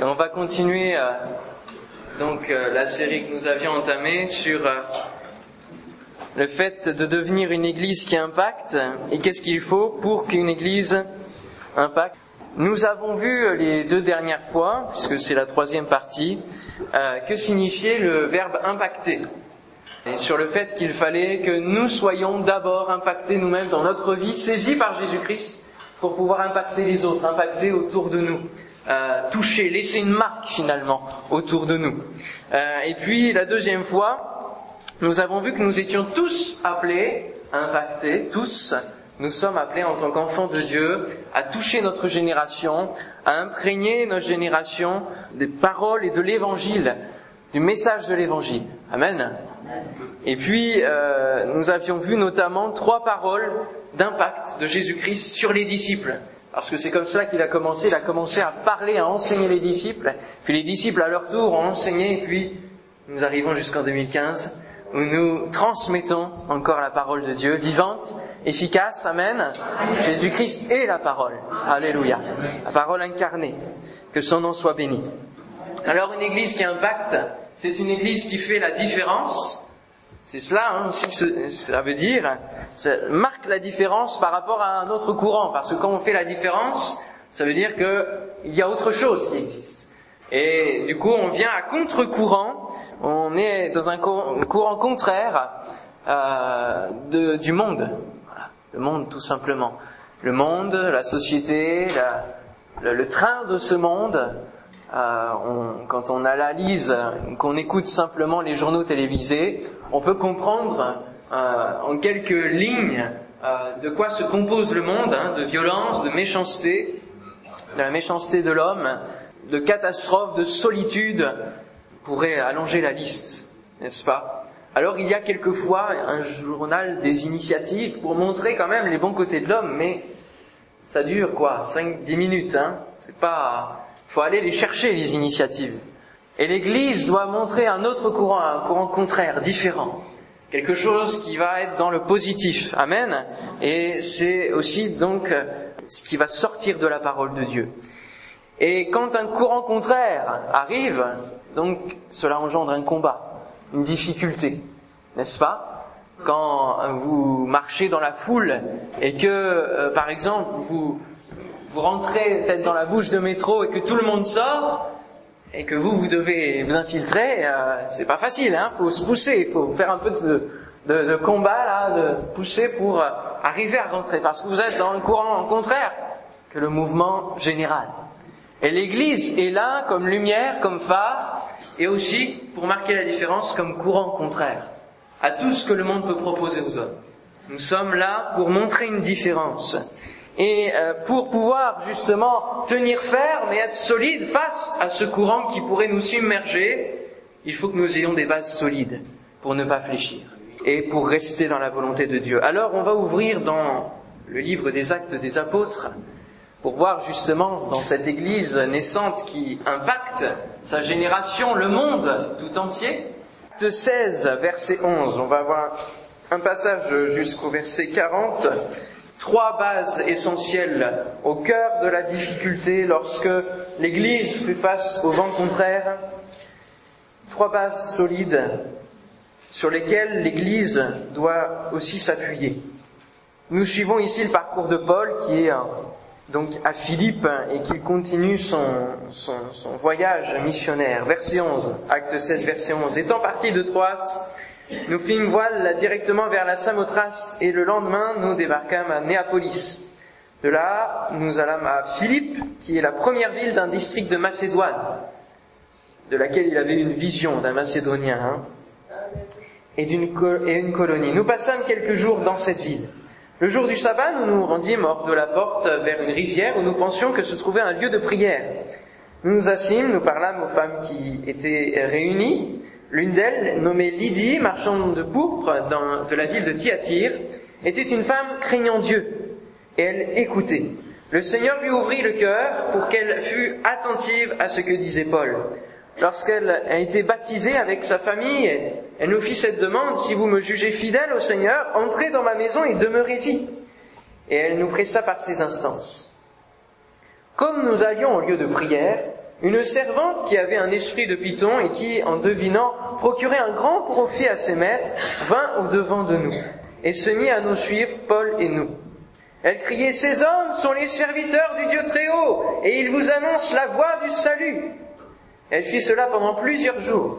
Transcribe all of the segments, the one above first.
Et on va continuer euh, donc euh, la série que nous avions entamée sur euh, le fait de devenir une église qui impacte et qu'est-ce qu'il faut pour qu'une église impacte. Nous avons vu les deux dernières fois, puisque c'est la troisième partie, que signifiait le verbe impacter. Et sur le fait qu'il fallait que nous soyons d'abord impactés nous-mêmes dans notre vie, saisis par Jésus-Christ, pour pouvoir impacter les autres, impacter autour de nous. Euh, toucher, laisser une marque finalement autour de nous. Euh, et puis la deuxième fois, nous avons vu que nous étions tous appelés à impacter, tous, nous sommes appelés en tant qu'enfants de Dieu à toucher notre génération, à imprégner notre génération des paroles et de l'évangile, du message de l'évangile. Amen. Et puis, euh, nous avions vu notamment trois paroles d'impact de Jésus-Christ sur les disciples. Parce que c'est comme cela qu'il a commencé, il a commencé à parler, à enseigner les disciples, puis les disciples à leur tour ont enseigné, et puis nous arrivons jusqu'en 2015, où nous transmettons encore la parole de Dieu, vivante, efficace, Amen. Jésus-Christ est la parole. Alléluia. La parole incarnée. Que son nom soit béni. Alors une église qui impacte, c'est une église qui fait la différence, c'est cela hein, aussi que cela veut dire. Ça marque la différence par rapport à un autre courant. Parce que quand on fait la différence, ça veut dire qu'il y a autre chose qui existe. Et du coup, on vient à contre-courant. On est dans un courant contraire euh, du monde. Le monde, tout simplement. Le monde, la société, le train de ce monde, euh, on, quand on analyse, qu'on écoute simplement les journaux télévisés, on peut comprendre euh, en quelques lignes euh, de quoi se compose le monde, hein, de violence, de méchanceté, de la méchanceté de l'homme, de catastrophes, de solitude, on pourrait allonger la liste, n'est-ce pas? Alors il y a quelquefois un journal des initiatives pour montrer quand même les bons côtés de l'homme, mais ça dure quoi? 5-10 minutes, hein? C'est pas faut aller les chercher, les initiatives. Et l'Église doit montrer un autre courant, un courant contraire, différent. Quelque chose qui va être dans le positif. Amen. Et c'est aussi donc ce qui va sortir de la parole de Dieu. Et quand un courant contraire arrive, donc cela engendre un combat, une difficulté, n'est-ce pas? Quand vous marchez dans la foule et que, euh, par exemple, vous vous rentrez peut-être dans la bouche de métro et que tout le monde sort, et que vous, vous devez vous infiltrer, euh, c'est pas facile, hein, faut se pousser, il faut faire un peu de, de, de, combat, là, de pousser pour euh, arriver à rentrer, parce que vous êtes dans le courant contraire que le mouvement général. Et l'Église est là comme lumière, comme phare, et aussi, pour marquer la différence, comme courant contraire à tout ce que le monde peut proposer aux hommes. Nous sommes là pour montrer une différence. Et euh, pour pouvoir justement tenir ferme et être solide face à ce courant qui pourrait nous submerger, il faut que nous ayons des bases solides pour ne pas fléchir et pour rester dans la volonté de Dieu. Alors on va ouvrir dans le livre des actes des apôtres pour voir justement dans cette église naissante qui impacte sa génération, le monde tout entier. Acte 16, verset 11, on va voir un passage jusqu'au verset 40 trois bases essentielles au cœur de la difficulté lorsque l'Église fait face aux vents contraires, trois bases solides sur lesquelles l'Église doit aussi s'appuyer. Nous suivons ici le parcours de Paul qui est donc à Philippe et qui continue son voyage missionnaire. Verset 11, acte 16, verset 11. Étant parti de Troas, nous fîmes voile directement vers la Samothrace et le lendemain, nous débarquâmes à Néapolis. De là, nous allâmes à Philippe, qui est la première ville d'un district de Macédoine, de laquelle il avait une vision d'un Macédonien, hein, et d'une colonie. Nous passâmes quelques jours dans cette ville. Le jour du sabbat, nous nous rendîmes hors de la porte vers une rivière où nous pensions que se trouvait un lieu de prière. Nous nous assîmes, nous parlâmes aux femmes qui étaient réunies, L'une d'elles, nommée Lydie, marchande de pourpre de la ville de Thyatire, était une femme craignant Dieu, et elle écoutait. Le Seigneur lui ouvrit le cœur pour qu'elle fût attentive à ce que disait Paul. Lorsqu'elle a été baptisée avec sa famille, elle nous fit cette demande, si vous me jugez fidèle au Seigneur, entrez dans ma maison et demeurez-y. Et elle nous pressa par ses instances. Comme nous allions au lieu de prière, une servante qui avait un esprit de python et qui, en devinant, procurait un grand profit à ses maîtres, vint au devant de nous et se mit à nous suivre, Paul et nous. Elle criait, Ces hommes sont les serviteurs du Dieu très haut, et ils vous annoncent la voie du salut. Elle fit cela pendant plusieurs jours.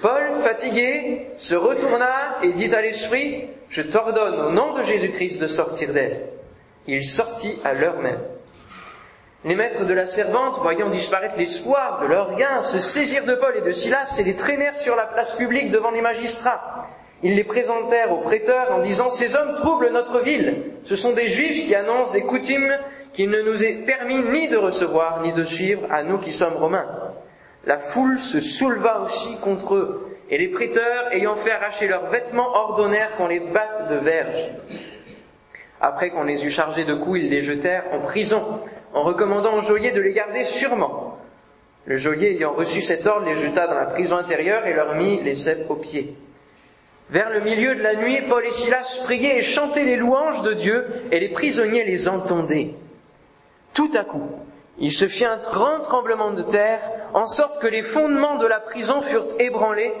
Paul, fatigué, se retourna et dit à l'esprit, Je t'ordonne au nom de Jésus-Christ de sortir d'elle. Il sortit à l'heure même. Les maîtres de la servante, voyant disparaître l'espoir de leur gain, se saisirent de Paul et de Silas et les traînèrent sur la place publique devant les magistrats. Ils les présentèrent aux prêteurs en disant Ces hommes troublent notre ville. Ce sont des juifs qui annoncent des coutumes qu'il ne nous est permis ni de recevoir ni de suivre à nous qui sommes romains. La foule se souleva aussi contre eux, et les prêteurs, ayant fait arracher leurs vêtements, ordonnèrent qu'on les batte de verges. Après qu'on les eut chargés de coups, ils les jetèrent en prison, en recommandant au geôlier de les garder sûrement. Le geôlier ayant reçu cet ordre les jeta dans la prison intérieure et leur mit les cèpes aux pieds. Vers le milieu de la nuit, Paul et Silas priaient et chantaient les louanges de Dieu, et les prisonniers les entendaient. Tout à coup, il se fit un grand tremblement de terre, en sorte que les fondements de la prison furent ébranlés.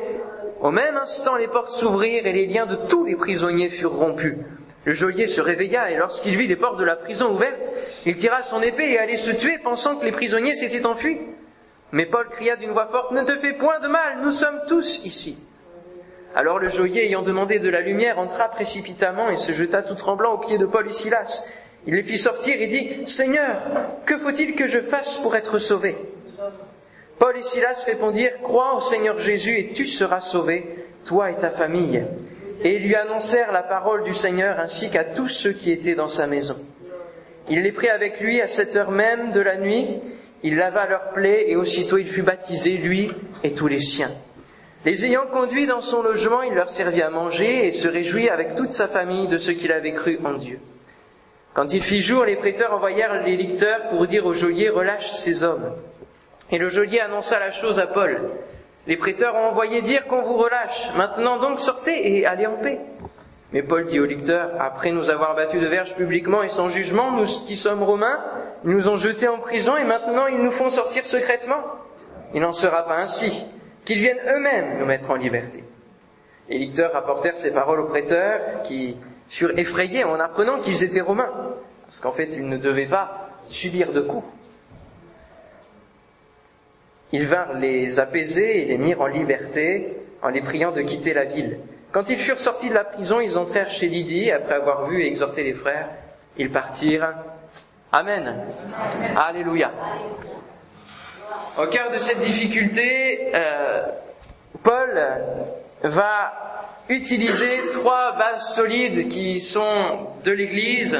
Au même instant, les portes s'ouvrirent et les liens de tous les prisonniers furent rompus. Le geôlier se réveilla et lorsqu'il vit les portes de la prison ouvertes, il tira son épée et allait se tuer pensant que les prisonniers s'étaient enfuis. Mais Paul cria d'une voix forte, Ne te fais point de mal, nous sommes tous ici. Alors le geôlier, ayant demandé de la lumière, entra précipitamment et se jeta tout tremblant aux pieds de Paul et Silas. Il les fit sortir et dit, Seigneur, que faut-il que je fasse pour être sauvé? Paul et Silas répondirent, Crois au Seigneur Jésus et tu seras sauvé, toi et ta famille et lui annoncèrent la parole du Seigneur ainsi qu'à tous ceux qui étaient dans sa maison. Il les prit avec lui à cette heure même de la nuit, il lava leurs plaies et aussitôt il fut baptisé, lui et tous les siens. Les ayant conduits dans son logement, il leur servit à manger et se réjouit avec toute sa famille de ce qu'il avait cru en Dieu. Quand il fit jour, les prêteurs envoyèrent les licteurs pour dire au geôlier relâche ces hommes. Et le geôlier annonça la chose à Paul. Les prêteurs ont envoyé dire qu'on vous relâche. Maintenant donc sortez et allez en paix. Mais Paul dit aux lecteurs, après nous avoir battus de verge publiquement et sans jugement, nous qui sommes romains, ils nous ont jetés en prison et maintenant ils nous font sortir secrètement. Il n'en sera pas ainsi, qu'ils viennent eux-mêmes nous mettre en liberté. Les lecteurs rapportèrent ces paroles aux prêteurs qui furent effrayés en apprenant qu'ils étaient romains, parce qu'en fait ils ne devaient pas subir de coups. Ils vinrent les apaiser et les mirent en liberté en les priant de quitter la ville. Quand ils furent sortis de la prison, ils entrèrent chez Lydie. Après avoir vu et exhorté les frères, ils partirent. Amen. Alléluia. Au cœur de cette difficulté, euh, Paul va utiliser trois bases solides qui sont de l'Église,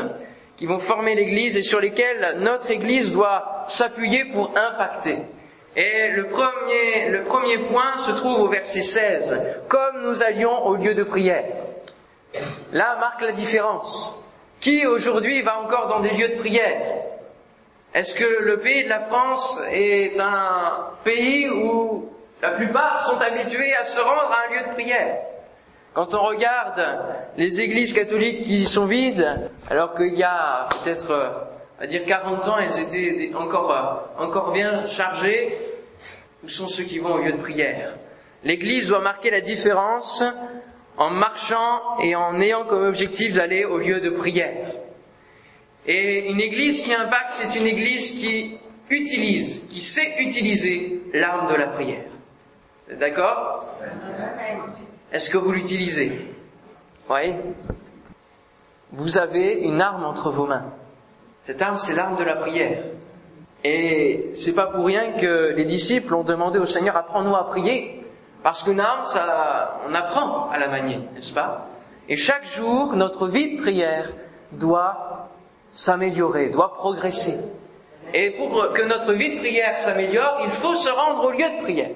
qui vont former l'Église et sur lesquelles notre Église doit s'appuyer pour impacter. Et le premier, le premier point se trouve au verset 16. Comme nous allions au lieu de prière. Là marque la différence. Qui aujourd'hui va encore dans des lieux de prière? Est-ce que le pays de la France est un pays où la plupart sont habitués à se rendre à un lieu de prière? Quand on regarde les églises catholiques qui sont vides, alors qu'il y a peut-être à dire 40 ans, elles étaient encore, euh, encore bien chargées. Où sont ceux qui vont au lieu de prière? L'Église doit marquer la différence en marchant et en ayant comme objectif d'aller au lieu de prière. Et une Église qui impacte, c'est une Église qui utilise, qui sait utiliser l'arme de la prière. D'accord? Est-ce que vous l'utilisez? Oui. Vous avez une arme entre vos mains. Cette arme, c'est l'arme de la prière. Et c'est pas pour rien que les disciples ont demandé au Seigneur, apprends-nous à prier. Parce qu'une arme, ça, on apprend à la manier, n'est-ce pas? Et chaque jour, notre vie de prière doit s'améliorer, doit progresser. Et pour que notre vie de prière s'améliore, il faut se rendre au lieu de prière.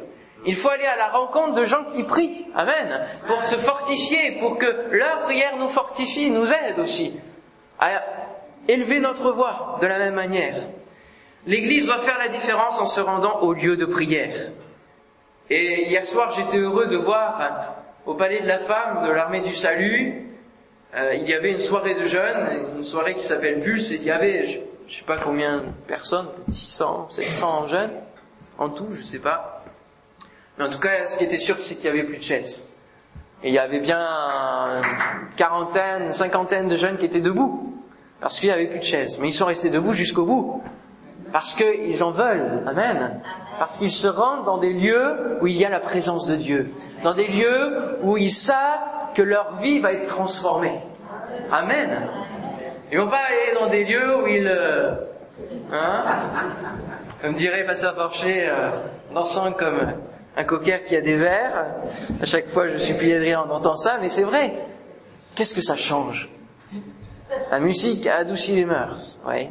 Il faut aller à la rencontre de gens qui prient. Amen. Pour se fortifier, pour que leur prière nous fortifie, nous aide aussi élever notre voix de la même manière. L'Église doit faire la différence en se rendant au lieu de prière. Et hier soir, j'étais heureux de voir au Palais de la Femme de l'Armée du Salut, euh, il y avait une soirée de jeunes, une soirée qui s'appelle Pulse, et il y avait, je, ne sais pas combien de personnes, 600, 700 jeunes. en tout, je sais pas. Mais en tout cas, ce qui était sûr, c'est qu'il y avait plus de chaises. Et il y avait bien une quarantaine, une cinquantaine de jeunes qui étaient debout, parce qu'il n'y avait plus de chaises. Mais ils sont restés debout jusqu'au bout, parce qu'ils en veulent. Amen. Parce qu'ils se rendent dans des lieux où il y a la présence de Dieu, dans des lieux où ils savent que leur vie va être transformée. Amen. Ils vont pas aller dans des lieux où ils, euh, hein, comme dirait Pasteur Porcher, euh, dansant comme un coquère qui a des verres. À chaque fois, je suis plié de rire en entendant ça, mais c'est vrai. Qu'est-ce que ça change? La musique adoucit les mœurs, oui.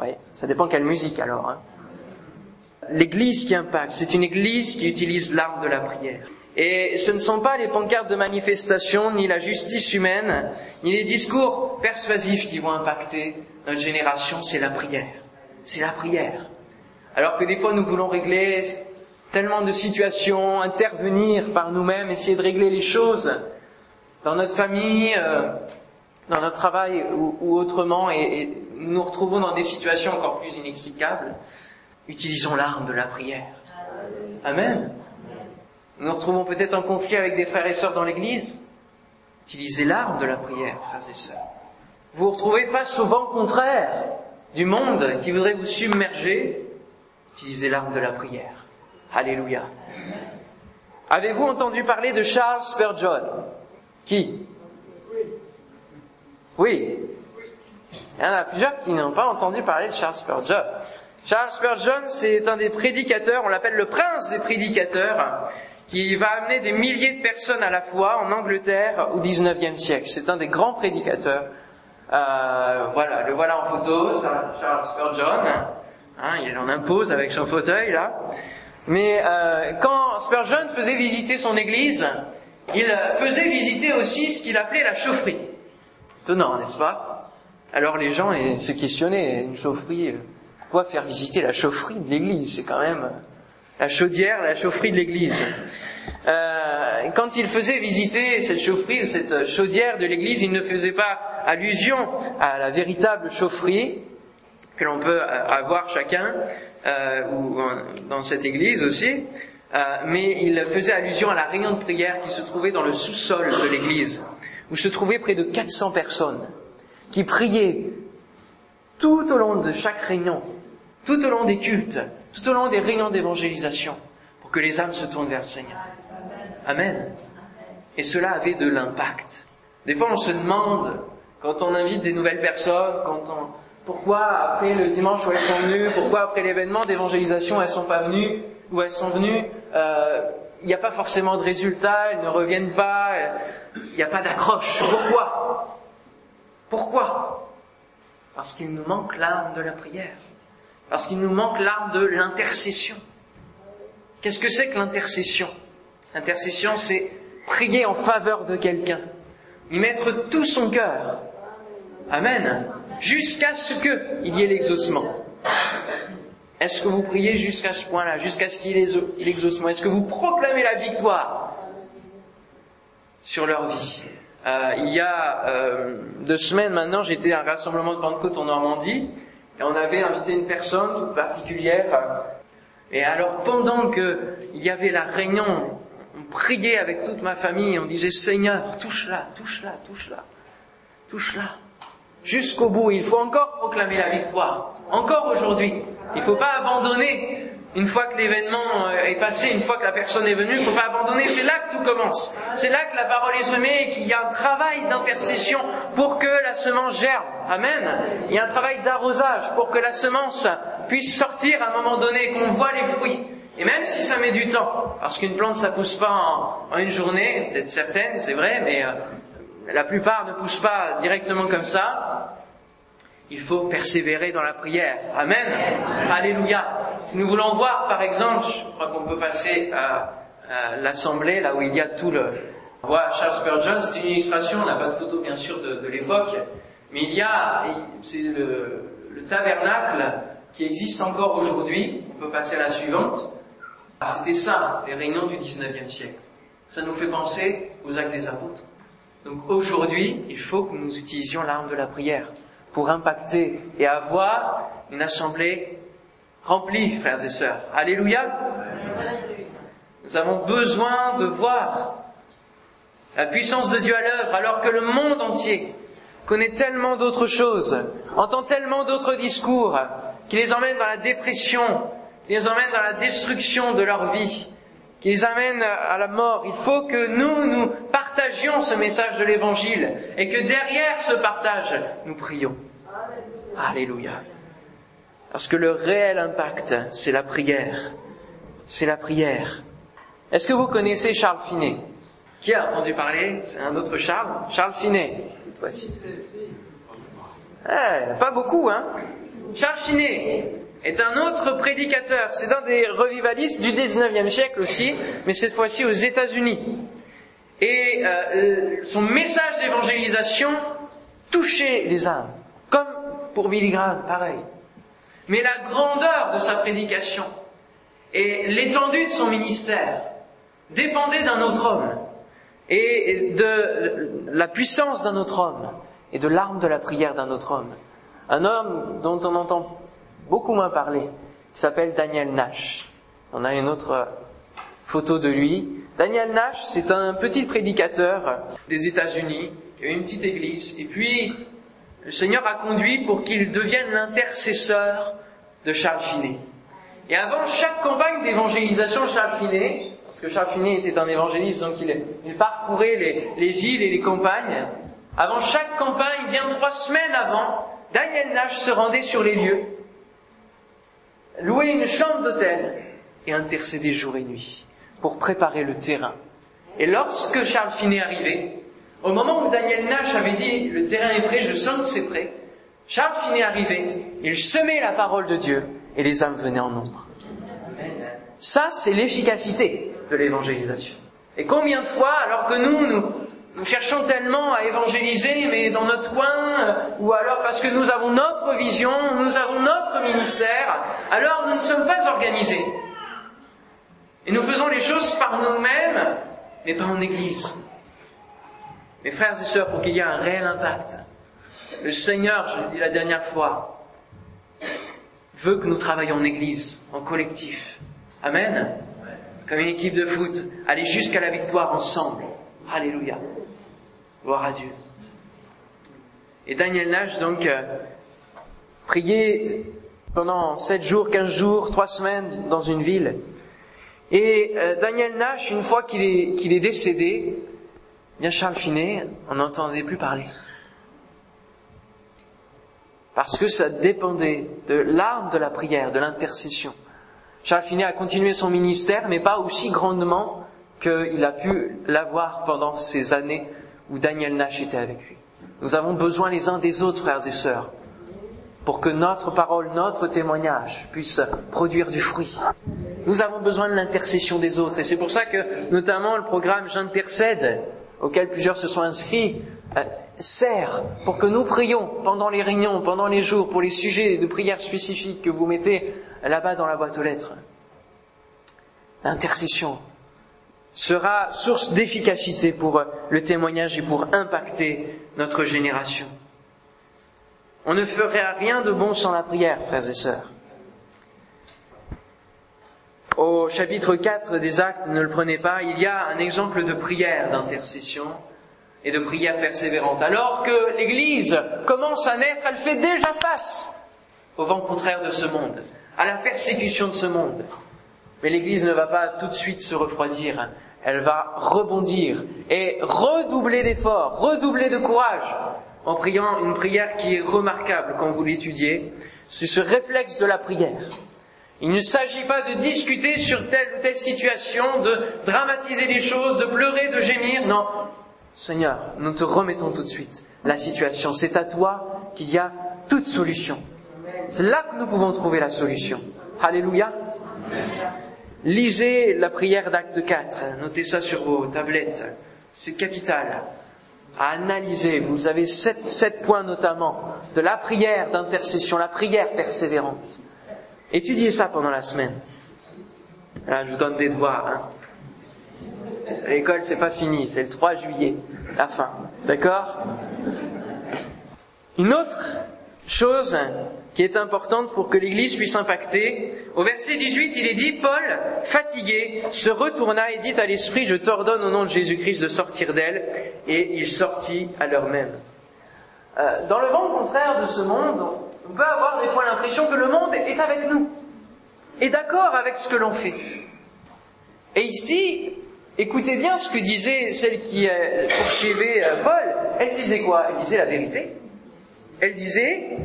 Oui, ça dépend quelle musique alors. Hein. L'église qui impacte, c'est une église qui utilise l'art de la prière. Et ce ne sont pas les pancartes de manifestation, ni la justice humaine, ni les discours persuasifs qui vont impacter notre génération, c'est la prière. C'est la prière. Alors que des fois nous voulons régler tellement de situations, intervenir par nous-mêmes, essayer de régler les choses dans notre famille, euh, dans notre travail ou, autrement, et, nous nous retrouvons dans des situations encore plus inextricables, utilisons l'arme de la prière. Amen. Nous nous retrouvons peut-être en conflit avec des frères et sœurs dans l'Église. Utilisez l'arme de la prière, frères et sœurs. Vous vous retrouvez face au vent contraire du monde qui voudrait vous submerger. Utilisez l'arme de la prière. Alléluia. Avez-vous entendu parler de Charles Spurgeon? Qui? Oui. Il y en a plusieurs qui n'ont pas entendu parler de Charles Spurgeon. Charles Spurgeon, c'est un des prédicateurs, on l'appelle le prince des prédicateurs, qui va amener des milliers de personnes à la fois en Angleterre au XIXe siècle. C'est un des grands prédicateurs. Euh, voilà, le voilà en photo, Charles Spurgeon. Hein, il en impose avec son fauteuil là. Mais euh, quand Spurgeon faisait visiter son église, il faisait visiter aussi ce qu'il appelait la chaufferie. Étonnant, n'est-ce pas? Alors les gens se questionnaient, une chaufferie, pourquoi faire visiter la chaufferie de l'église? C'est quand même la chaudière, la chaufferie de l'église. Euh, quand il faisait visiter cette chaufferie ou cette chaudière de l'église, il ne faisait pas allusion à la véritable chaufferie que l'on peut avoir chacun, euh, ou dans cette église aussi, euh, mais il faisait allusion à la réunion de prière qui se trouvait dans le sous-sol de l'église, où se trouvaient près de 400 personnes qui priaient tout au long de chaque réunion, tout au long des cultes, tout au long des réunions d'évangélisation, pour que les âmes se tournent vers le Seigneur. Amen. Et cela avait de l'impact. Des fois, on se demande, quand on invite des nouvelles personnes, quand on, pourquoi après le dimanche où elles sont venues, pourquoi après l'événement d'évangélisation elles sont pas venues, ou elles sont venues, euh, il n'y a pas forcément de résultat, elles ne reviennent pas, il n'y a pas d'accroche. Pourquoi? Pourquoi? Parce qu'il nous manque l'arme de la prière, parce qu'il nous manque l'arme de l'intercession. Qu'est-ce que c'est que l'intercession? L'intercession, c'est prier en faveur de quelqu'un, y mettre tout son cœur. Amen jusqu'à ce qu'il y ait l'exaucement. Est-ce que vous priez jusqu'à ce point-là, jusqu'à ce qu'il y ait l'exaucement? Est-ce que vous proclamez la victoire sur leur vie? Euh, Il y a euh, deux semaines maintenant, j'étais à un rassemblement de Pentecôte en Normandie et on avait invité une personne toute particulière. Et alors pendant qu'il y avait la réunion, on priait avec toute ma famille, on disait Seigneur, touche-la, touche-la, touche-la, touche-la jusqu'au bout. Il faut encore proclamer la victoire. Encore aujourd'hui. Il ne faut pas abandonner. Une fois que l'événement euh, est passé, une fois que la personne est venue, il ne faut pas abandonner. C'est là que tout commence. C'est là que la parole est semée et qu'il y a un travail d'intercession pour que la semence germe. Amen. Il y a un travail d'arrosage pour que la semence puisse sortir à un moment donné, qu'on voit les fruits. Et même si ça met du temps, parce qu'une plante ça pousse pas en, une journée, peut-être certaines, c'est vrai, mais euh, la plupart ne poussent pas directement comme ça. Il faut persévérer dans la prière. Amen. Alléluia. Si nous voulons voir, par exemple, je crois qu'on peut passer à, l'assemblée, là où il y a tout le... On voit Charles Spurgeon, c'est une illustration, on n'a pas de photo bien sûr de, l'époque, mais il y a, c'est le, le tabernacle qui existe encore aujourd'hui. On peut passer à la suivante. C'était ça, les réunions du 19e siècle. Ça nous fait penser aux actes des apôtres. Donc aujourd'hui, il faut que nous utilisions l'arme de la prière pour impacter et avoir une assemblée rempli, frères et sœurs. Alléluia. Nous avons besoin de voir la puissance de Dieu à l'œuvre alors que le monde entier connaît tellement d'autres choses, entend tellement d'autres discours qui les emmènent dans la dépression, qui les emmènent dans la destruction de leur vie, qui les amènent à la mort. Il faut que nous, nous partagions ce message de l'Évangile et que derrière ce partage, nous prions. Alléluia. Parce que le réel impact, c'est la prière. C'est la prière. Est-ce que vous connaissez Charles Finet? Qui a entendu parler? C'est un autre Charles Charles Finet, cette fois-ci. Eh, pas beaucoup, hein? Charles Finet est un autre prédicateur. C'est un des revivalistes du 19e siècle aussi, mais cette fois-ci aux États-Unis. Et euh, son message d'évangélisation touchait les âmes, pour Billy Graham, pareil. Mais la grandeur de sa prédication et l'étendue de son ministère dépendait d'un autre homme et de la puissance d'un autre homme et de l'arme de la prière d'un autre homme. Un homme dont on entend beaucoup moins parler, s'appelle Daniel Nash. On a une autre photo de lui. Daniel Nash, c'est un petit prédicateur des États-Unis, qui a une petite église, et puis le Seigneur a conduit pour qu'il devienne l'intercesseur de Charles Finet. Et avant chaque campagne d'évangélisation de Charles Finet, parce que Charles Finet était un évangéliste, donc il, parcourait les, les, villes et les campagnes, avant chaque campagne, bien trois semaines avant, Daniel Nash se rendait sur les lieux, louait une chambre d'hôtel et intercédait jour et nuit pour préparer le terrain. Et lorsque Charles Finet arrivait, au moment où Daniel Nash avait dit le terrain est prêt, je sens que c'est prêt, Charles Finet arrivait, il semait la parole de Dieu et les âmes venaient en nombre. Ça, c'est l'efficacité de l'évangélisation. Et combien de fois, alors que nous, nous, cherchons tellement à évangéliser, mais dans notre coin, euh, ou alors parce que nous avons notre vision, nous avons notre ministère, alors nous ne sommes pas organisés. Et nous faisons les choses par nous-mêmes, mais pas en Église. Mes frères et sœurs, pour qu'il y ait un réel impact, le Seigneur, je l'ai dit la dernière fois, veut que nous travaillions en Église, en collectif. Amen. Comme une équipe de foot, aller jusqu'à la victoire ensemble. Alléluia. Gloire à Dieu. Et Daniel Nash, donc, euh, priait pendant sept jours, quinze jours, trois semaines dans une ville. Et euh, Daniel Nash, une fois qu'il est, qu'il est décédé, bien Charles Finet, on n'entendait plus parler. Parce que ça dépendait de l'arme de la prière, de l'intercession. Charles Finet a continué son ministère, mais pas aussi grandement qu'il a pu l'avoir pendant ces années où Daniel Nash était avec lui. Nous avons besoin les uns des autres, frères et sœurs, pour que notre parole, notre témoignage puisse produire du fruit. Nous avons besoin de l'intercession des autres. Et c'est pour ça que, notamment, le programme J'intercède, auquel plusieurs se sont inscrits, euh, sert pour que nous prions pendant les réunions, pendant les jours, pour les sujets de prière spécifiques que vous mettez là-bas dans la boîte aux lettres. L'intercession sera source d'efficacité pour le témoignage et pour impacter notre génération. On ne ferait rien de bon sans la prière, frères et sœurs. Au chapitre 4 des actes, ne le prenez pas, il y a un exemple de prière d'intercession et de prière persévérante. Alors que l'Église commence à naître, elle fait déjà face au vent contraire de ce monde, à la persécution de ce monde. Mais l'Église ne va pas tout de suite se refroidir, elle va rebondir et redoubler d'efforts, redoubler de courage en priant une prière qui est remarquable quand vous l'étudiez. C'est ce réflexe de la prière. Il ne s'agit pas de discuter sur telle ou telle situation, de dramatiser les choses, de pleurer, de gémir. Non, Seigneur, nous te remettons tout de suite la situation. C'est à toi qu'il y a toute solution. C'est là que nous pouvons trouver la solution. Alléluia. Lisez la prière d'acte 4. Notez ça sur vos tablettes. C'est capital. À analyser. Vous avez sept, sept points notamment de la prière d'intercession, la prière persévérante. Étudiez ça pendant la semaine. Là, je vous donne des devoirs. Hein. L'école, c'est pas fini, c'est le 3 juillet, la fin. D'accord? Une autre chose qui est importante pour que l'Église puisse impacter. Au verset 18, il est dit, Paul, fatigué, se retourna et dit à l'Esprit, je t'ordonne au nom de Jésus-Christ de sortir d'elle, et il sortit à l'heure même. Euh, dans le vent contraire de ce monde, on peut avoir des fois l'impression que le monde est avec nous, est d'accord avec ce que l'on fait. Et ici, écoutez bien ce que disait celle qui euh, poursuivait euh, Paul. Elle disait quoi? Elle disait la vérité. Elle disait,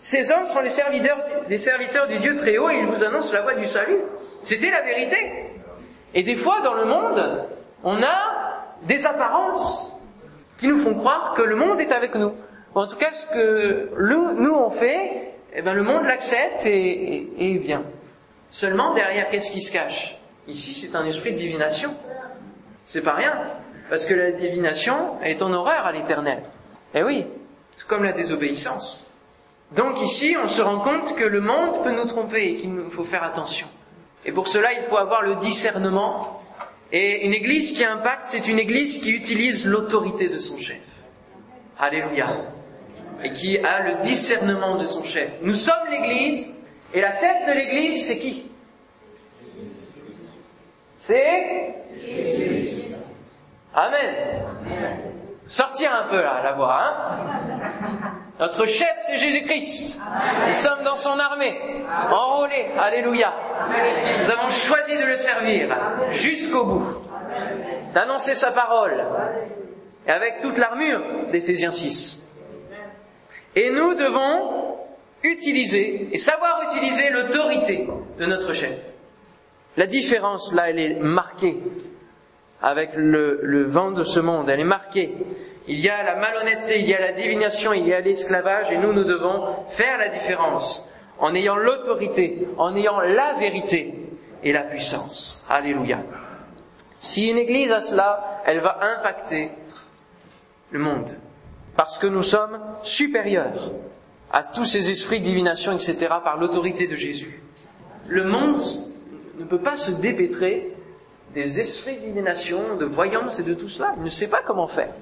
ces hommes sont les serviteurs, les serviteurs du Dieu très haut et ils vous annoncent la voie du salut. C'était la vérité. Et des fois, dans le monde, on a des apparences qui nous font croire que le monde est avec nous. En tout cas, ce que nous, on fait, eh ben, le monde l'accepte et, et, vient. Seulement, derrière, qu'est-ce qui se cache? Ici, c'est un esprit de divination. C'est pas rien. Parce que la divination est en horreur à l'éternel. Eh oui, c'est comme la désobéissance. Donc ici, on se rend compte que le monde peut nous tromper et qu'il nous faut faire attention. Et pour cela, il faut avoir le discernement. Et une église qui impacte, c'est une église qui utilise l'autorité de son chef. Alléluia. Et qui a le discernement de son chef. Nous sommes l'église, et la tête de l'église, c'est qui? C'est Amen. Sortir un peu là, la voix, hein? Notre chef, c'est Jésus-Christ. Nous sommes dans son armée, enrôlés. Alléluia. Nous avons choisi de le servir jusqu'au bout, d'annoncer sa parole, et avec toute l'armure d'Éphésiens 6. Et nous devons utiliser et savoir utiliser l'autorité de notre chef. La différence, là, elle est marquée avec le, le vent de ce monde. Elle est marquée il y a la malhonnêteté, il y a la divination, il y a l'esclavage, et nous, nous devons faire la différence en ayant l'autorité, en ayant la vérité et la puissance. Alléluia. Si une église a cela, elle va impacter le monde, parce que nous sommes supérieurs à tous ces esprits de divination, etc., par l'autorité de Jésus. Le monde ne peut pas se dépêtrer des esprits de divination, de voyance et de tout cela. Il ne sait pas comment faire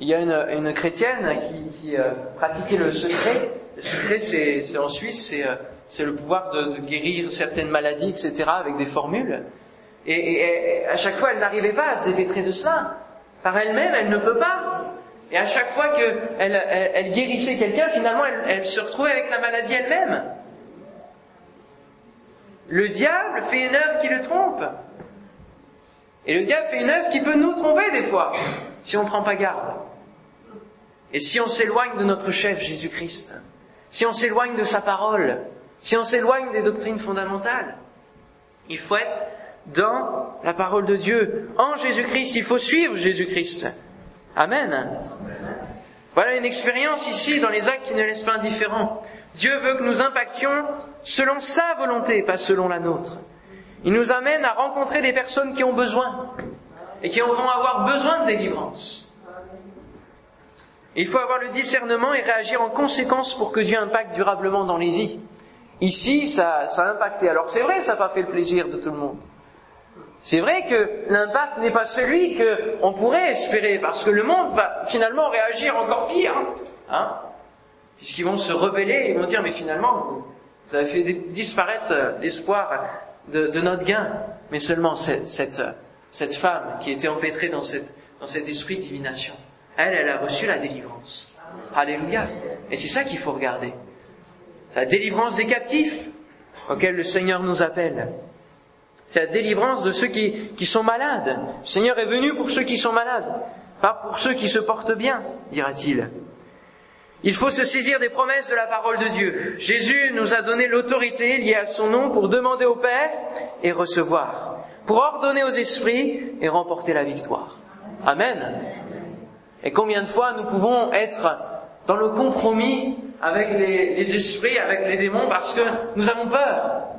il y a une, chrétienne qui, euh, pratiquait le secret. Le secret, c'est, en Suisse, c'est, euh, c'est le pouvoir de, guérir certaines maladies, etc., avec des formules. Et, à chaque fois, elle n'arrivait pas à se dépêtrer de cela. Par elle-même, elle ne peut pas. Et à chaque fois qu'elle elle, guérissait quelqu'un, finalement, elle, elle se retrouvait avec la maladie elle-même. Le diable fait une œuvre qui le trompe. Et le diable fait une œuvre qui peut nous tromper des fois, si on ne prend pas garde. Et si on s'éloigne de notre chef Jésus-Christ, si on s'éloigne de sa parole, si on s'éloigne des doctrines fondamentales, il faut être dans la parole de Dieu, en Jésus-Christ, il faut suivre Jésus-Christ. Amen. Voilà une expérience ici dans les actes qui ne laissent pas indifférents. Dieu veut que nous impactions selon sa volonté, pas selon la nôtre. Il nous amène à rencontrer des personnes qui ont besoin et qui vont avoir besoin de délivrance. Il faut avoir le discernement et réagir en conséquence pour que Dieu impacte durablement dans les vies. Ici, ça, ça a impacté. Alors c'est vrai, ça n'a pas fait le plaisir de tout le monde. C'est vrai que l'impact n'est pas celui qu'on pourrait espérer, parce que le monde va finalement réagir encore pire. Hein Puisqu'ils vont se rebeller, ils vont dire, mais finalement, vous avez fait disparaître l'espoir de, notre gain. Mais seulement cette, femme qui était empêtrée dans, cette, cet esprit de divination elle, elle a reçu la délivrance. Alléluia. Et c'est ça qu'il faut regarder. C'est la délivrance des captifs auxquels le Seigneur nous appelle. C'est la délivrance de ceux qui, sont malades. Le Seigneur est venu pour ceux qui sont malades, pas pour ceux qui se portent bien, dira-t-il. Il faut se saisir des promesses de la parole de Dieu. Jésus nous a donné l'autorité liée à son nom pour demander au Père et recevoir, pour ordonner aux esprits et remporter la victoire. Amen. Et combien de fois nous pouvons être dans le compromis avec les, esprits, avec les démons, parce que nous avons peur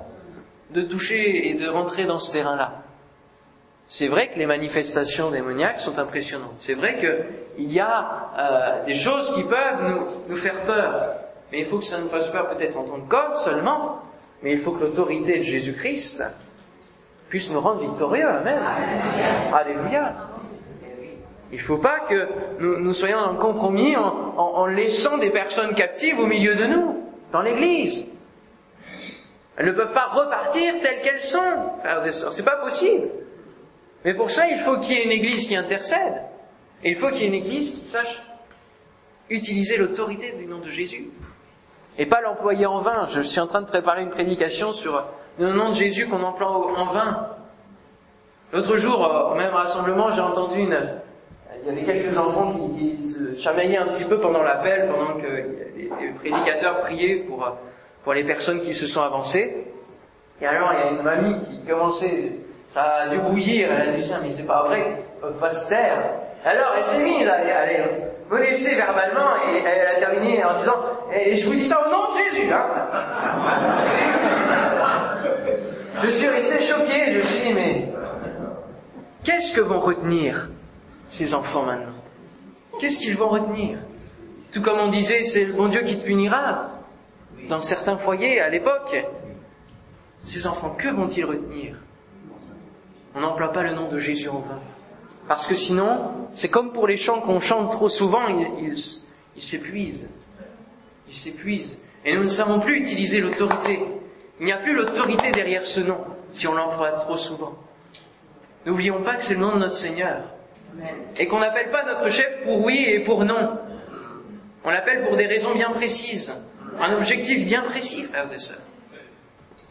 de toucher et de rentrer dans ce terrain-là. C'est vrai que les manifestations démoniaques sont impressionnantes. C'est vrai qu'il y a euh, des choses qui peuvent nous, nous faire peur. Mais il faut que ça ne fasse peur peut-être en tant que corps seulement, mais il faut que l'autorité de Jésus-Christ puisse nous rendre victorieux. Amen. Alléluia. Il ne faut pas que nous, soyons en compromis en, laissant des personnes captives au milieu de nous. dans l'Église. Elles ne peuvent pas repartir telles qu'elles sont, frères et sœurs. C'est pas possible. Mais pour ça, il faut qu'il y ait une Église qui intercède. Et il faut qu'il y ait une Église qui sache utiliser l'autorité du nom de Jésus. Et pas l'employer en vain. Je suis en train de préparer une prédication sur le nom de Jésus qu'on emploie en vain. L'autre jour, au même rassemblement, j'ai entendu une, il y avait quelques enfants qui, qui, se chamaillaient un petit peu pendant l'appel, pendant que les, prédicateurs priaient pour, pour les personnes qui se sont avancées. Et alors, il y a une mamie qui commençait, ça a dû bouillir, elle a dit ça, mais c'est pas vrai, ils peuvent pas se taire. Alors, elle s'est mise à aller me laisser verbalement et elle a terminé en disant, et je vous dis ça au nom de Jésus, hein. Je suis resté choqué, je me suis dit, mais qu'est-ce que vont retenir ces enfants maintenant? Qu'est-ce qu'ils vont retenir? Tout comme on disait, c'est le bon Dieu qui te punira. Dans certains foyers à l'époque, ces enfants, que vont-ils retenir? On n'emploie pas le nom de Jésus en vain. Parce que sinon, c'est comme pour les chants qu'on chante trop souvent, ils il, s'épuisent. Ils s'épuisent. Et nous ne savons plus utiliser l'autorité. Il n'y a plus l'autorité derrière ce nom si on l'emploie trop souvent. N'oublions pas que c'est le nom de notre Seigneur. Et qu'on n'appelle pas notre chef pour oui et pour non. On l'appelle pour des raisons bien précises. Un objectif bien précis, frères et sœurs.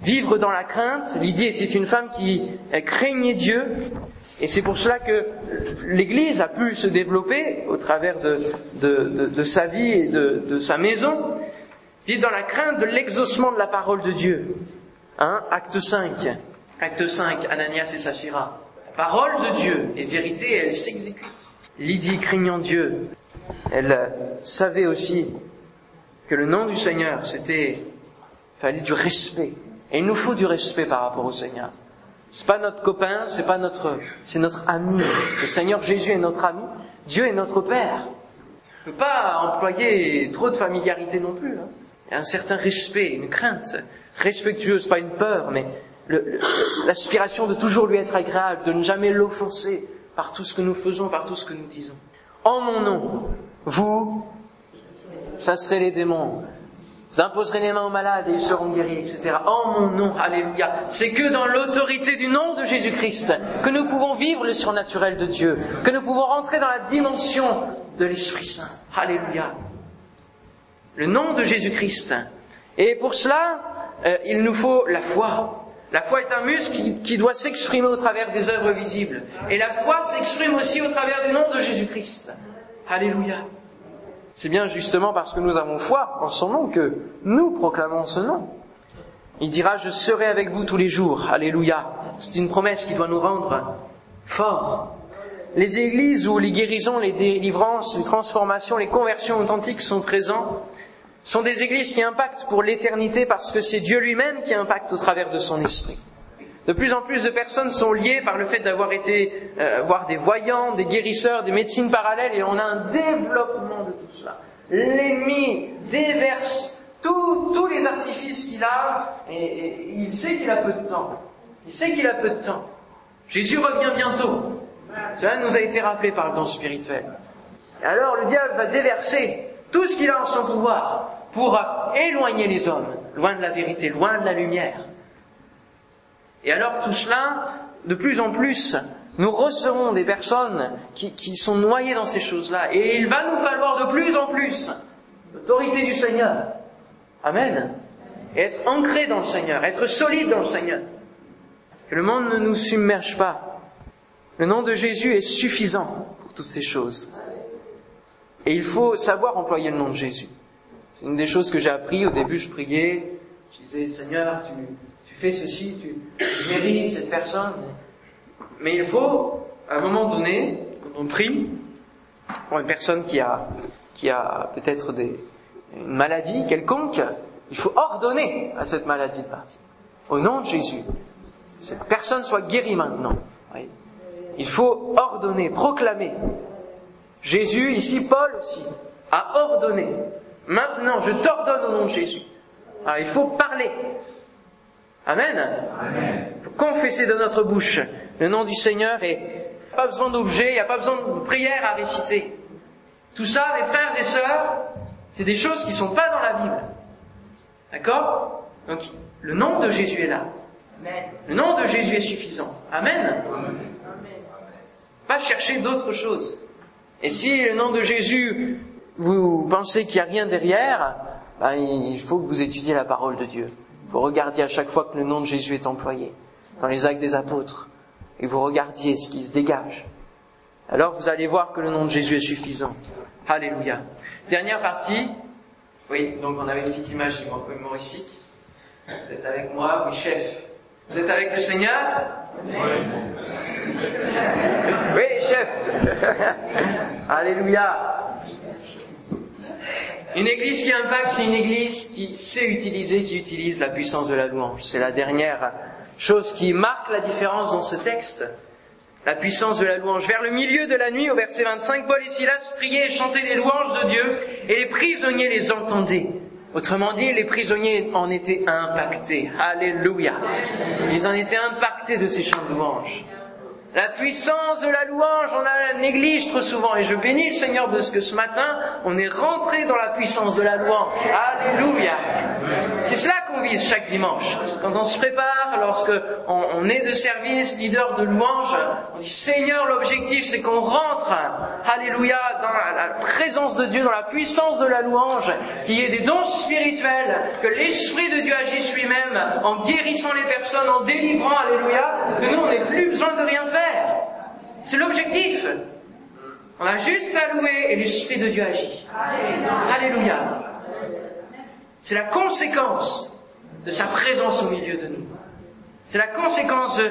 Vivre dans la crainte, Lydie était une femme qui craignait Dieu, et c'est pour cela que l'Église a pu se développer au travers de, de, sa vie et de, sa maison, vivre dans la crainte de l'exaucement de la parole de Dieu. Hein, acte 5, acte 5, Ananias et Saphira. Parole de Dieu est vérité elle s'exécute. Lydie, craignant Dieu, elle savait aussi que le nom du Seigneur, c'était, fallait du respect. Et il nous faut du respect par rapport au Seigneur. C'est pas notre copain, c'est pas notre, c'est notre ami. Le Seigneur Jésus est notre ami. Dieu est notre Père. On peut pas employer trop de familiarité non plus. Hein. Il y a un certain respect, une crainte respectueuse, pas une peur, mais l'aspiration de toujours lui être agréable, de ne jamais l'offenser par tout ce que nous faisons, par tout ce que nous disons. En mon nom, vous chasserez les démons, vous imposerez les mains aux malades et ils seront guéris, etc. En mon nom, alléluia. C'est que dans l'autorité du nom de Jésus-Christ que nous pouvons vivre le surnaturel de Dieu, que nous pouvons rentrer dans la dimension de l'Esprit Saint. Alléluia. Le nom de Jésus-Christ. Et pour cela, euh, il nous faut la foi. La foi est un muscle qui, qui doit s'exprimer au travers des œuvres visibles. Et la foi s'exprime aussi au travers du nom de Jésus-Christ. Alléluia. C'est bien justement parce que nous avons foi en son nom que nous proclamons ce nom. Il dira, je serai avec vous tous les jours. Alléluia. C'est une promesse qui doit nous rendre forts. Les églises où les guérisons, les délivrances, les transformations, les conversions authentiques sont présents sont des églises qui impactent pour l'éternité parce que c'est Dieu lui-même qui impacte au travers de son esprit. De plus en plus de personnes sont liées par le fait d'avoir été euh, des voyants, des guérisseurs, des médecines parallèles, et on a un développement de tout cela. L'ennemi déverse tous les artifices qu'il a, et, il sait qu'il a peu de temps. Il sait qu'il a peu de temps. Jésus revient bientôt. Cela nous a été rappelé par le don spirituel. Et alors le diable va déverser tout ce qu'il a en son pouvoir pour éloigner les hommes, loin de la vérité, loin de la lumière. Et alors tout cela, de plus en plus, nous recevrons des personnes qui, qui sont noyées dans ces choses-là. Et il va nous falloir de plus en plus l'autorité du Seigneur. Amen. Et être ancré dans le Seigneur, être solide dans le Seigneur. Que le monde ne nous submerge pas. Le nom de Jésus est suffisant pour toutes ces choses. Et il faut savoir employer le nom de Jésus. C'est une des choses que j'ai appris. Au début, je priais. Je disais, Seigneur, tu, fais ceci, tu, mérites cette personne. Mais il faut, à un moment donné, quand on prie, pour une personne qui a, qui a peut-être une maladie quelconque, il faut ordonner à cette maladie de partir. Au nom de Jésus. Cette personne soit guérie maintenant. Il faut ordonner, proclamer. Jésus, ici Paul aussi, a ordonné. Maintenant, je t'ordonne au nom de Jésus. Alors, il faut parler. Amen. Amen. Confesser de notre bouche le nom du Seigneur et pas besoin d'objets, il n'y a pas besoin de prière à réciter. Tout ça, mes frères et sœurs, c'est des choses qui ne sont pas dans la Bible. D'accord? Donc, le nom de Jésus est là. Le nom de Jésus est suffisant. Amen. Pas chercher d'autres choses. Et si le nom de Jésus, vous pensez qu'il n'y a rien derrière, ben, il faut que vous étudiez la parole de Dieu. Vous regardiez à chaque fois que le nom de Jésus est employé dans les actes des apôtres et vous regardiez ce qui se dégage. Alors vous allez voir que le nom de Jésus est suffisant. Alléluia. Dernière partie. Oui, donc on avait une petite image humoristique. Vous êtes avec moi, oui, chef. Vous êtes avec le Seigneur? Oui. Oui, chef. Alléluia. Une église qui impacte, c'est une église qui sait utiliser, qui utilise la puissance de la louange. C'est la dernière chose qui marque la différence dans ce texte. La puissance de la louange. Vers le milieu de la nuit, au verset 25, Paul et Silas priaient et chantaient les louanges de Dieu, et les prisonniers les entendaient. Autrement dit, les prisonniers en étaient impactés. Alléluia. Ils en étaient impactés de ces chants de louange. La puissance de la louange, on la néglige trop souvent. Et je bénis le Seigneur de ce que ce matin, on est rentré dans la puissance de la louange. Alléluia. C'est cela qu'on vise chaque dimanche. Quand on se prépare, lorsque on, est de service, leader de louange, on dit Seigneur, l'objectif c'est qu'on rentre, Alléluia, dans la, présence de Dieu, dans la puissance de la louange, qu'il y ait des dons spirituels, que l'Esprit de Dieu agisse lui-même en guérissant les personnes, en délivrant, Alléluia, que nous on n'ait plus besoin de rien faire. C'est l'objectif. On a juste à louer et l'Esprit de Dieu agit. Alléluia. C'est la conséquence de sa présence au milieu de nous. C'est la conséquence de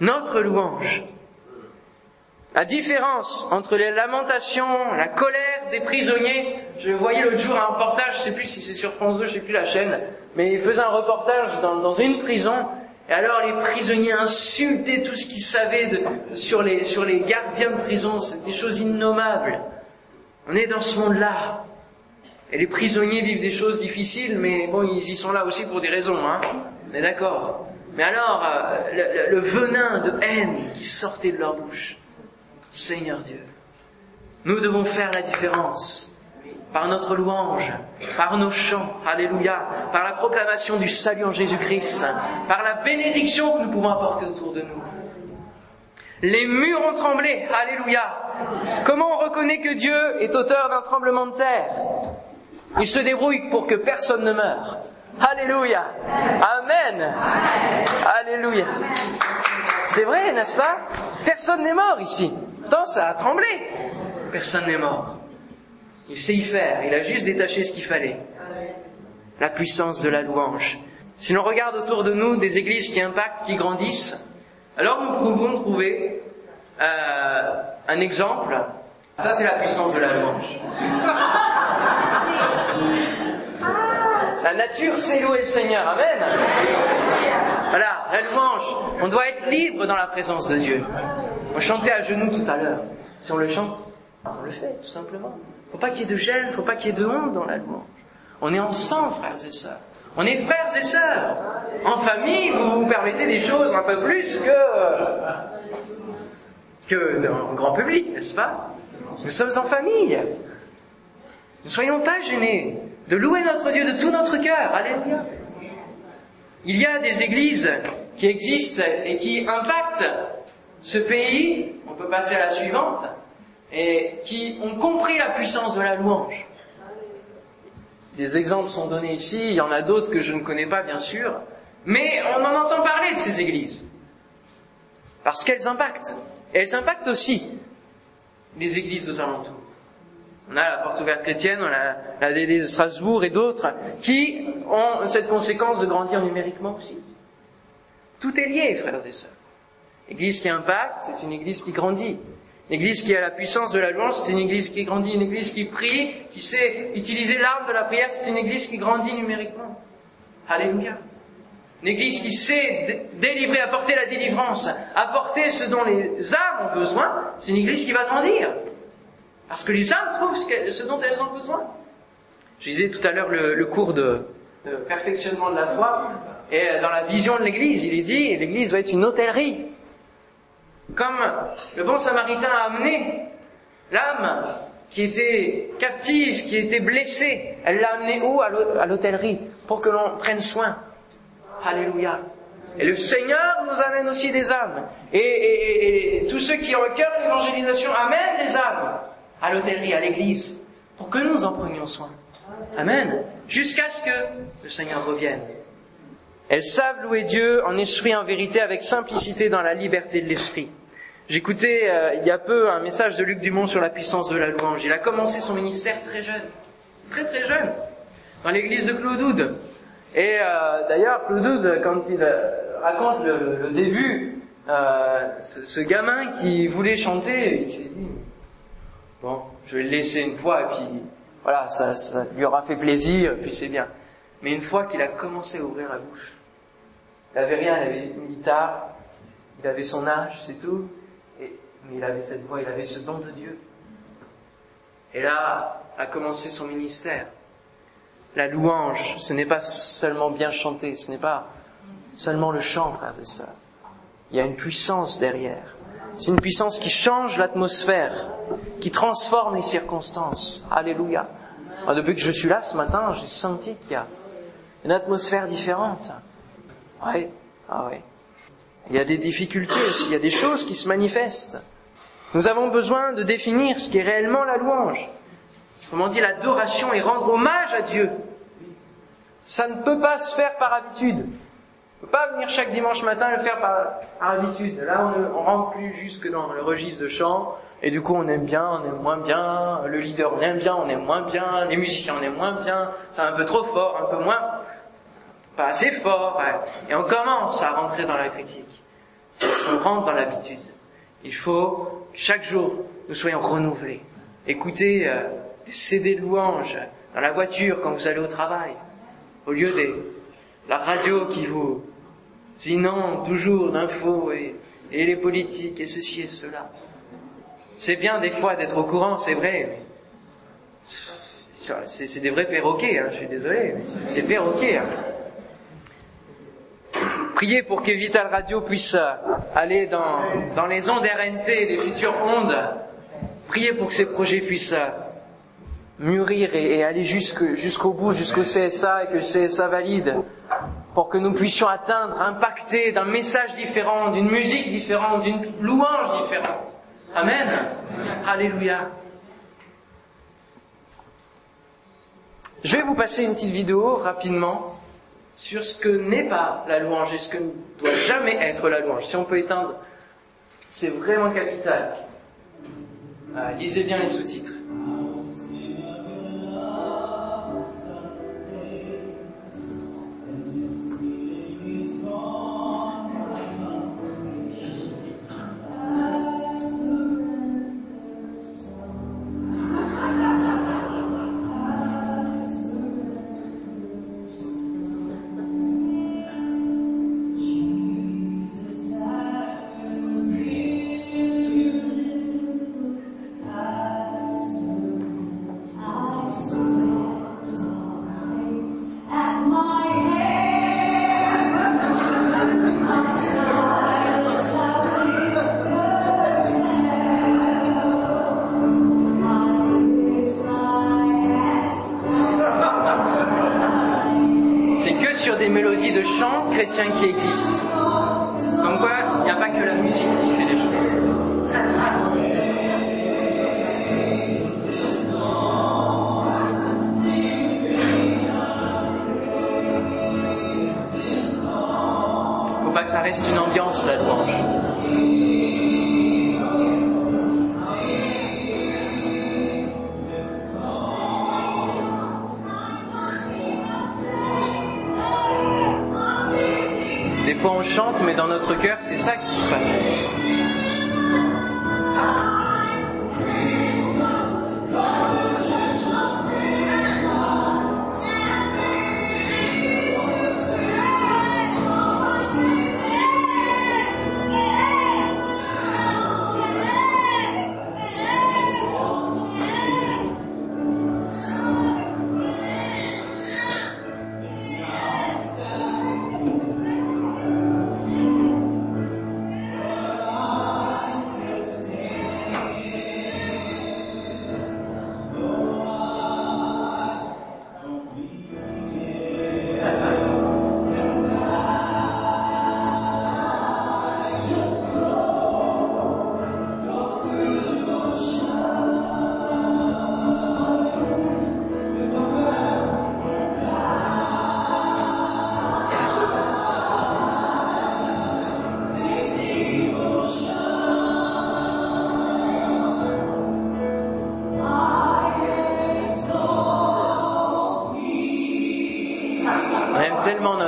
notre louange. La différence entre les lamentations, la colère des prisonniers, je voyais l'autre jour un reportage, je sais plus si c'est sur France 2, je sais plus la chaîne, mais il faisait un reportage dans, une prison et alors les prisonniers insultaient tout ce qu'ils savaient sur, les, sur les gardiens de prison, c'est des choses innommables. On est dans ce monde-là. Et les prisonniers vivent des choses difficiles, mais bon, ils y sont là aussi pour des raisons, hein. On est d'accord. Mais alors, euh, le, le venin de haine qui sortait de leur bouche. Seigneur Dieu, nous devons faire la différence par notre louange, par nos chants, alléluia, par la proclamation du salut en Jésus-Christ, par la bénédiction que nous pouvons apporter autour de nous. Les murs ont tremblé, alléluia. Comment on reconnaît que Dieu est auteur d'un tremblement de terre? Il se débrouille pour que personne ne meure. Alléluia. Amen. Alléluia. C'est vrai, n'est-ce pas? Personne n'est mort ici. Pourtant, ça a tremblé. Personne n'est mort. Il sait y faire, il a juste détaché ce qu'il fallait. La puissance de la louange. Si l'on regarde autour de nous des églises qui impactent, qui grandissent, alors nous pouvons trouver euh, un exemple. Ça, c'est la puissance de la louange. La nature sait louer le Seigneur. Amen. Voilà, la louange. On doit être libre dans la présence de Dieu. On chantait à genoux tout à l'heure. Si on le chante, on le fait, tout simplement faut pas qu'il y ait de gêne, faut pas qu'il y ait de honte dans la louange. On est ensemble, frères et sœurs. On est frères et sœurs. En famille, vous vous permettez des choses un peu plus que, que dans le grand public, n'est-ce pas? Nous sommes en famille. Ne soyons pas gênés de louer notre Dieu de tout notre cœur. Alléluia. Il y a des églises qui existent et qui impactent ce pays. On peut passer à la suivante et qui ont compris la puissance de la louange. Des exemples sont donnés ici, il y en a d'autres que je ne connais pas bien sûr, mais on en entend parler de ces églises. Parce qu'elles impactent. Et elles impactent aussi les églises aux alentours. On a la porte ouverte chrétienne, on a la DD de Strasbourg et d'autres qui ont cette conséquence de grandir numériquement aussi. Tout est lié, frères et sœurs. L'église qui impacte, c'est une église qui grandit. L'église qui a la puissance de la louange, c'est une église qui grandit, une église qui prie, qui sait utiliser l'arme de la prière, c'est une église qui grandit numériquement. Alléluia. Une église qui sait délivrer, apporter la délivrance, apporter ce dont les âmes ont besoin, c'est une église qui va grandir. Parce que les âmes trouvent ce dont elles ont besoin. Je disais tout à l'heure le, cours de, perfectionnement de la foi, et dans la vision de l'église, il est dit, l'église doit être une hôtellerie. Comme le bon samaritain a amené l'âme qui était captive, qui était blessée. Elle l'a amenée où? À l'hôtellerie, pour que l'on prenne soin. Alléluia. Et le Seigneur nous amène aussi des âmes. Et, tous ceux qui ont le cœur l'évangélisation amènent des âmes à l'hôtellerie, à l'église, pour que nous en prenions soin. Amen. Jusqu'à ce que le Seigneur revienne. Elles savent louer Dieu en esprit, en vérité, avec simplicité dans la liberté de l'esprit. J'écoutais euh, il y a peu un message de Luc Dumont sur la puissance de la louange. Il a commencé son ministère très jeune, très très jeune, dans l'église de Claude Et euh, d'ailleurs, Claude quand il euh, raconte le, début, ce, ce, gamin qui voulait chanter, il s'est dit, bon, je vais le laisser une fois, et puis voilà, ça, lui aura fait plaisir, puis c'est bien. Mais une fois qu'il a commencé à ouvrir la bouche, il n'avait rien, il avait une guitare, il avait son âge, c'est tout, et, mais il avait cette voix, il avait ce don de Dieu. Et là a commencé son ministère. La louange, ce n'est pas seulement bien chanter, ce n'est pas seulement le chant, frères et sœurs. Il y a une puissance derrière. C'est une puissance qui change l'atmosphère, qui transforme les circonstances. Alléluia. depuis que je suis là ce matin, j'ai senti qu'il y a une atmosphère différente. Oui, ah oui. Il y a des difficultés aussi, il y a des choses qui se manifestent. Nous avons besoin de définir ce qui est réellement la louange. Comment dit l'adoration et rendre hommage à Dieu. Ça ne peut pas se faire par habitude. On ne peut pas venir chaque dimanche matin le faire par, habitude. Là, on ne rentre plus jusque dans le registre de chant. Et du coup, on aime bien, on aime moins bien. Le leader, on aime bien, on aime moins bien. Les musiciens, on aime moins bien. C'est un peu trop fort, un peu moins pas assez fort, et on commence à rentrer dans la critique. Parce qu'on rentre dans l'habitude. Il faut chaque jour nous soyons renouvelés. Écoutez euh, des CD louanges dans la voiture quand vous allez au travail, au lieu de la radio qui vous inonde toujours d'infos et, et les politiques et ceci et cela. C'est bien des fois d'être au courant, c'est vrai, c'est des vrais perroquets, hein, je suis désolé, des perroquets. Hein. Priez pour que Vital Radio puisse aller dans, dans les ondes RNT, les futures ondes. Priez pour que ces projets puissent mûrir et, aller jusqu'au bout, jusqu'au CSA et que le CSA valide pour que nous puissions atteindre, impacter d'un message différent, d'une musique différente, d'une louange différente. Amen. Alléluia. Je vais vous passer une petite vidéo rapidement sur ce que n'est pas la louange et ce que ne doit jamais être la louange. Si on peut éteindre, c'est vraiment capital. Euh, lisez bien les sous-titres. Qui existe. Comme quoi, il n'y a pas que la musique qui fait les choses. Faut pas que ça reste une ambiance, la louange. Chante, mais dans notre cœur, c'est ça qui se passe.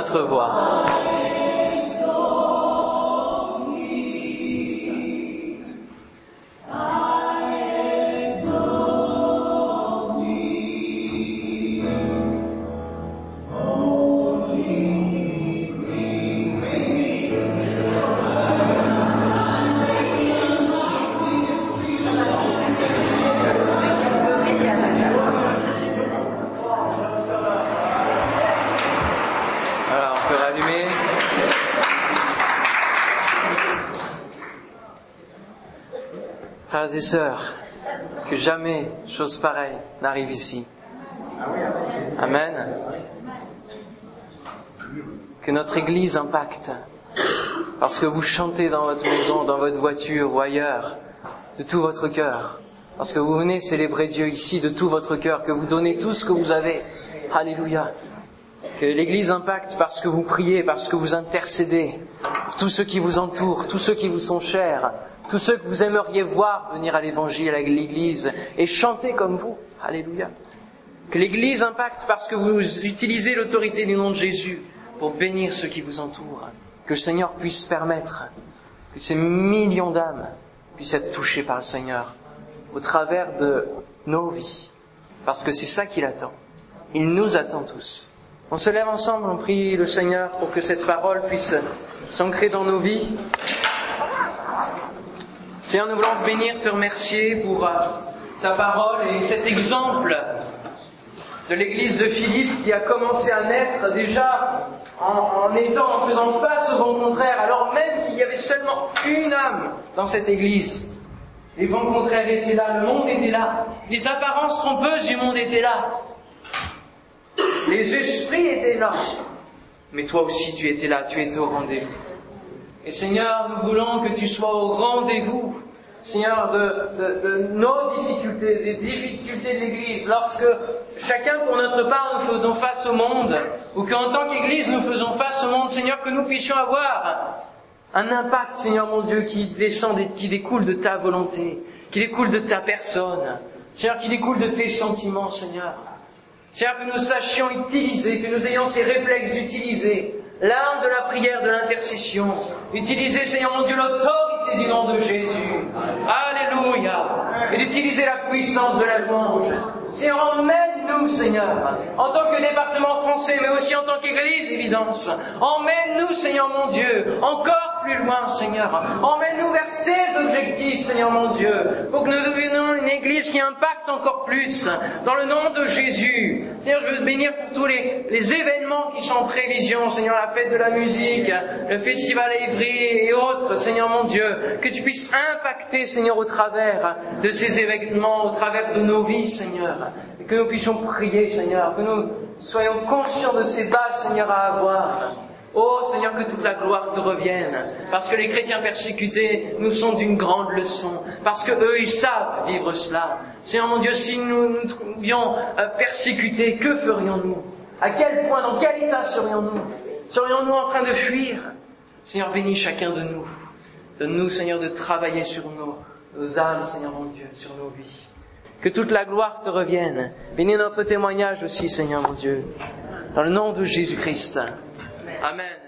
Notre voix. Sœurs, que jamais chose pareille n'arrive ici. Amen. Que notre Église impacte. Parce que vous chantez dans votre maison, dans votre voiture ou ailleurs, de tout votre cœur. Parce que vous venez célébrer Dieu ici de tout votre cœur, que vous donnez tout ce que vous avez. Alléluia. Que l'Église impacte parce que vous priez, parce que vous intercédez pour tous ceux qui vous entourent, tous ceux qui vous sont chers, tous ceux que vous aimeriez voir venir à l'Évangile, à l'Église et chanter comme vous. Alléluia. Que l'Église impacte parce que vous utilisez l'autorité du nom de Jésus pour bénir ceux qui vous entourent. Que le Seigneur puisse permettre que ces millions d'âmes puissent être touchées par le Seigneur au travers de nos vies. Parce que c'est ça qu'il attend. Il nous attend tous. On se lève ensemble, on prie le Seigneur pour que cette parole puisse s'ancrer dans nos vies. Seigneur, nous voulons te bénir, te remercier pour euh, ta parole et cet exemple de l'église de Philippe qui a commencé à naître déjà en, étant, en faisant face au vent contraire, alors même qu'il y avait seulement une âme dans cette église. Les vents contraires étaient là, le monde était là, les apparences trompeuses du monde étaient là, les esprits étaient là. Mais toi aussi tu étais là, tu étais au rendez-vous. Et Seigneur, nous voulons que tu sois au rendez-vous, Seigneur, de, nos difficultés, des difficultés de l'Église, lorsque chacun pour notre part nous faisons face au monde, ou qu'en tant qu'Église nous faisons face au monde, Seigneur, que nous puissions avoir un impact, Seigneur mon Dieu, qui descend, qui découle de ta volonté, qui découle de ta personne, Seigneur, qui découle de tes sentiments, Seigneur. Seigneur, que nous sachions utiliser, que nous ayons ces réflexes d'utiliser l'arme de la prière, de l'intercession. Utiliser, Seigneur mon Dieu, l'autorité du nom de Jésus. Alléluia. Et d'utiliser la puissance de la louange. Seigneur, emmène-nous, Seigneur, en tant que département français, mais aussi en tant qu'Église, évidence. Emmène-nous, Seigneur mon Dieu, encore plus loin, Seigneur. Emmène-nous vers ces objectifs, Seigneur mon Dieu, pour que nous devenions une Église qui impacte encore plus, dans le nom de Jésus. Seigneur, je veux te bénir pour tous les, les événements qui sont en prévision, Seigneur, la fête de la musique, le festival à Ivry et autres, Seigneur mon Dieu, que tu puisses impacter, Seigneur, au travers de ces événements, au travers de nos vies, Seigneur. Et que nous puissions prier, Seigneur, que nous soyons conscients de ces bases, Seigneur, à avoir. Oh Seigneur, que toute la gloire te revienne, parce que les chrétiens persécutés nous sont d'une grande leçon, parce que eux ils savent vivre cela. Seigneur mon Dieu, si nous nous trouvions euh, persécutés, que ferions-nous? À quel point, dans quel état serions-nous? Serions-nous en train de fuir? Seigneur, bénis chacun de nous. Donne-nous, Seigneur, de travailler sur nos, nos âmes, Seigneur mon Dieu, sur nos vies. Que toute la gloire te revienne. Bénis notre témoignage aussi, Seigneur mon Dieu. Dans le nom de Jésus-Christ. Amen.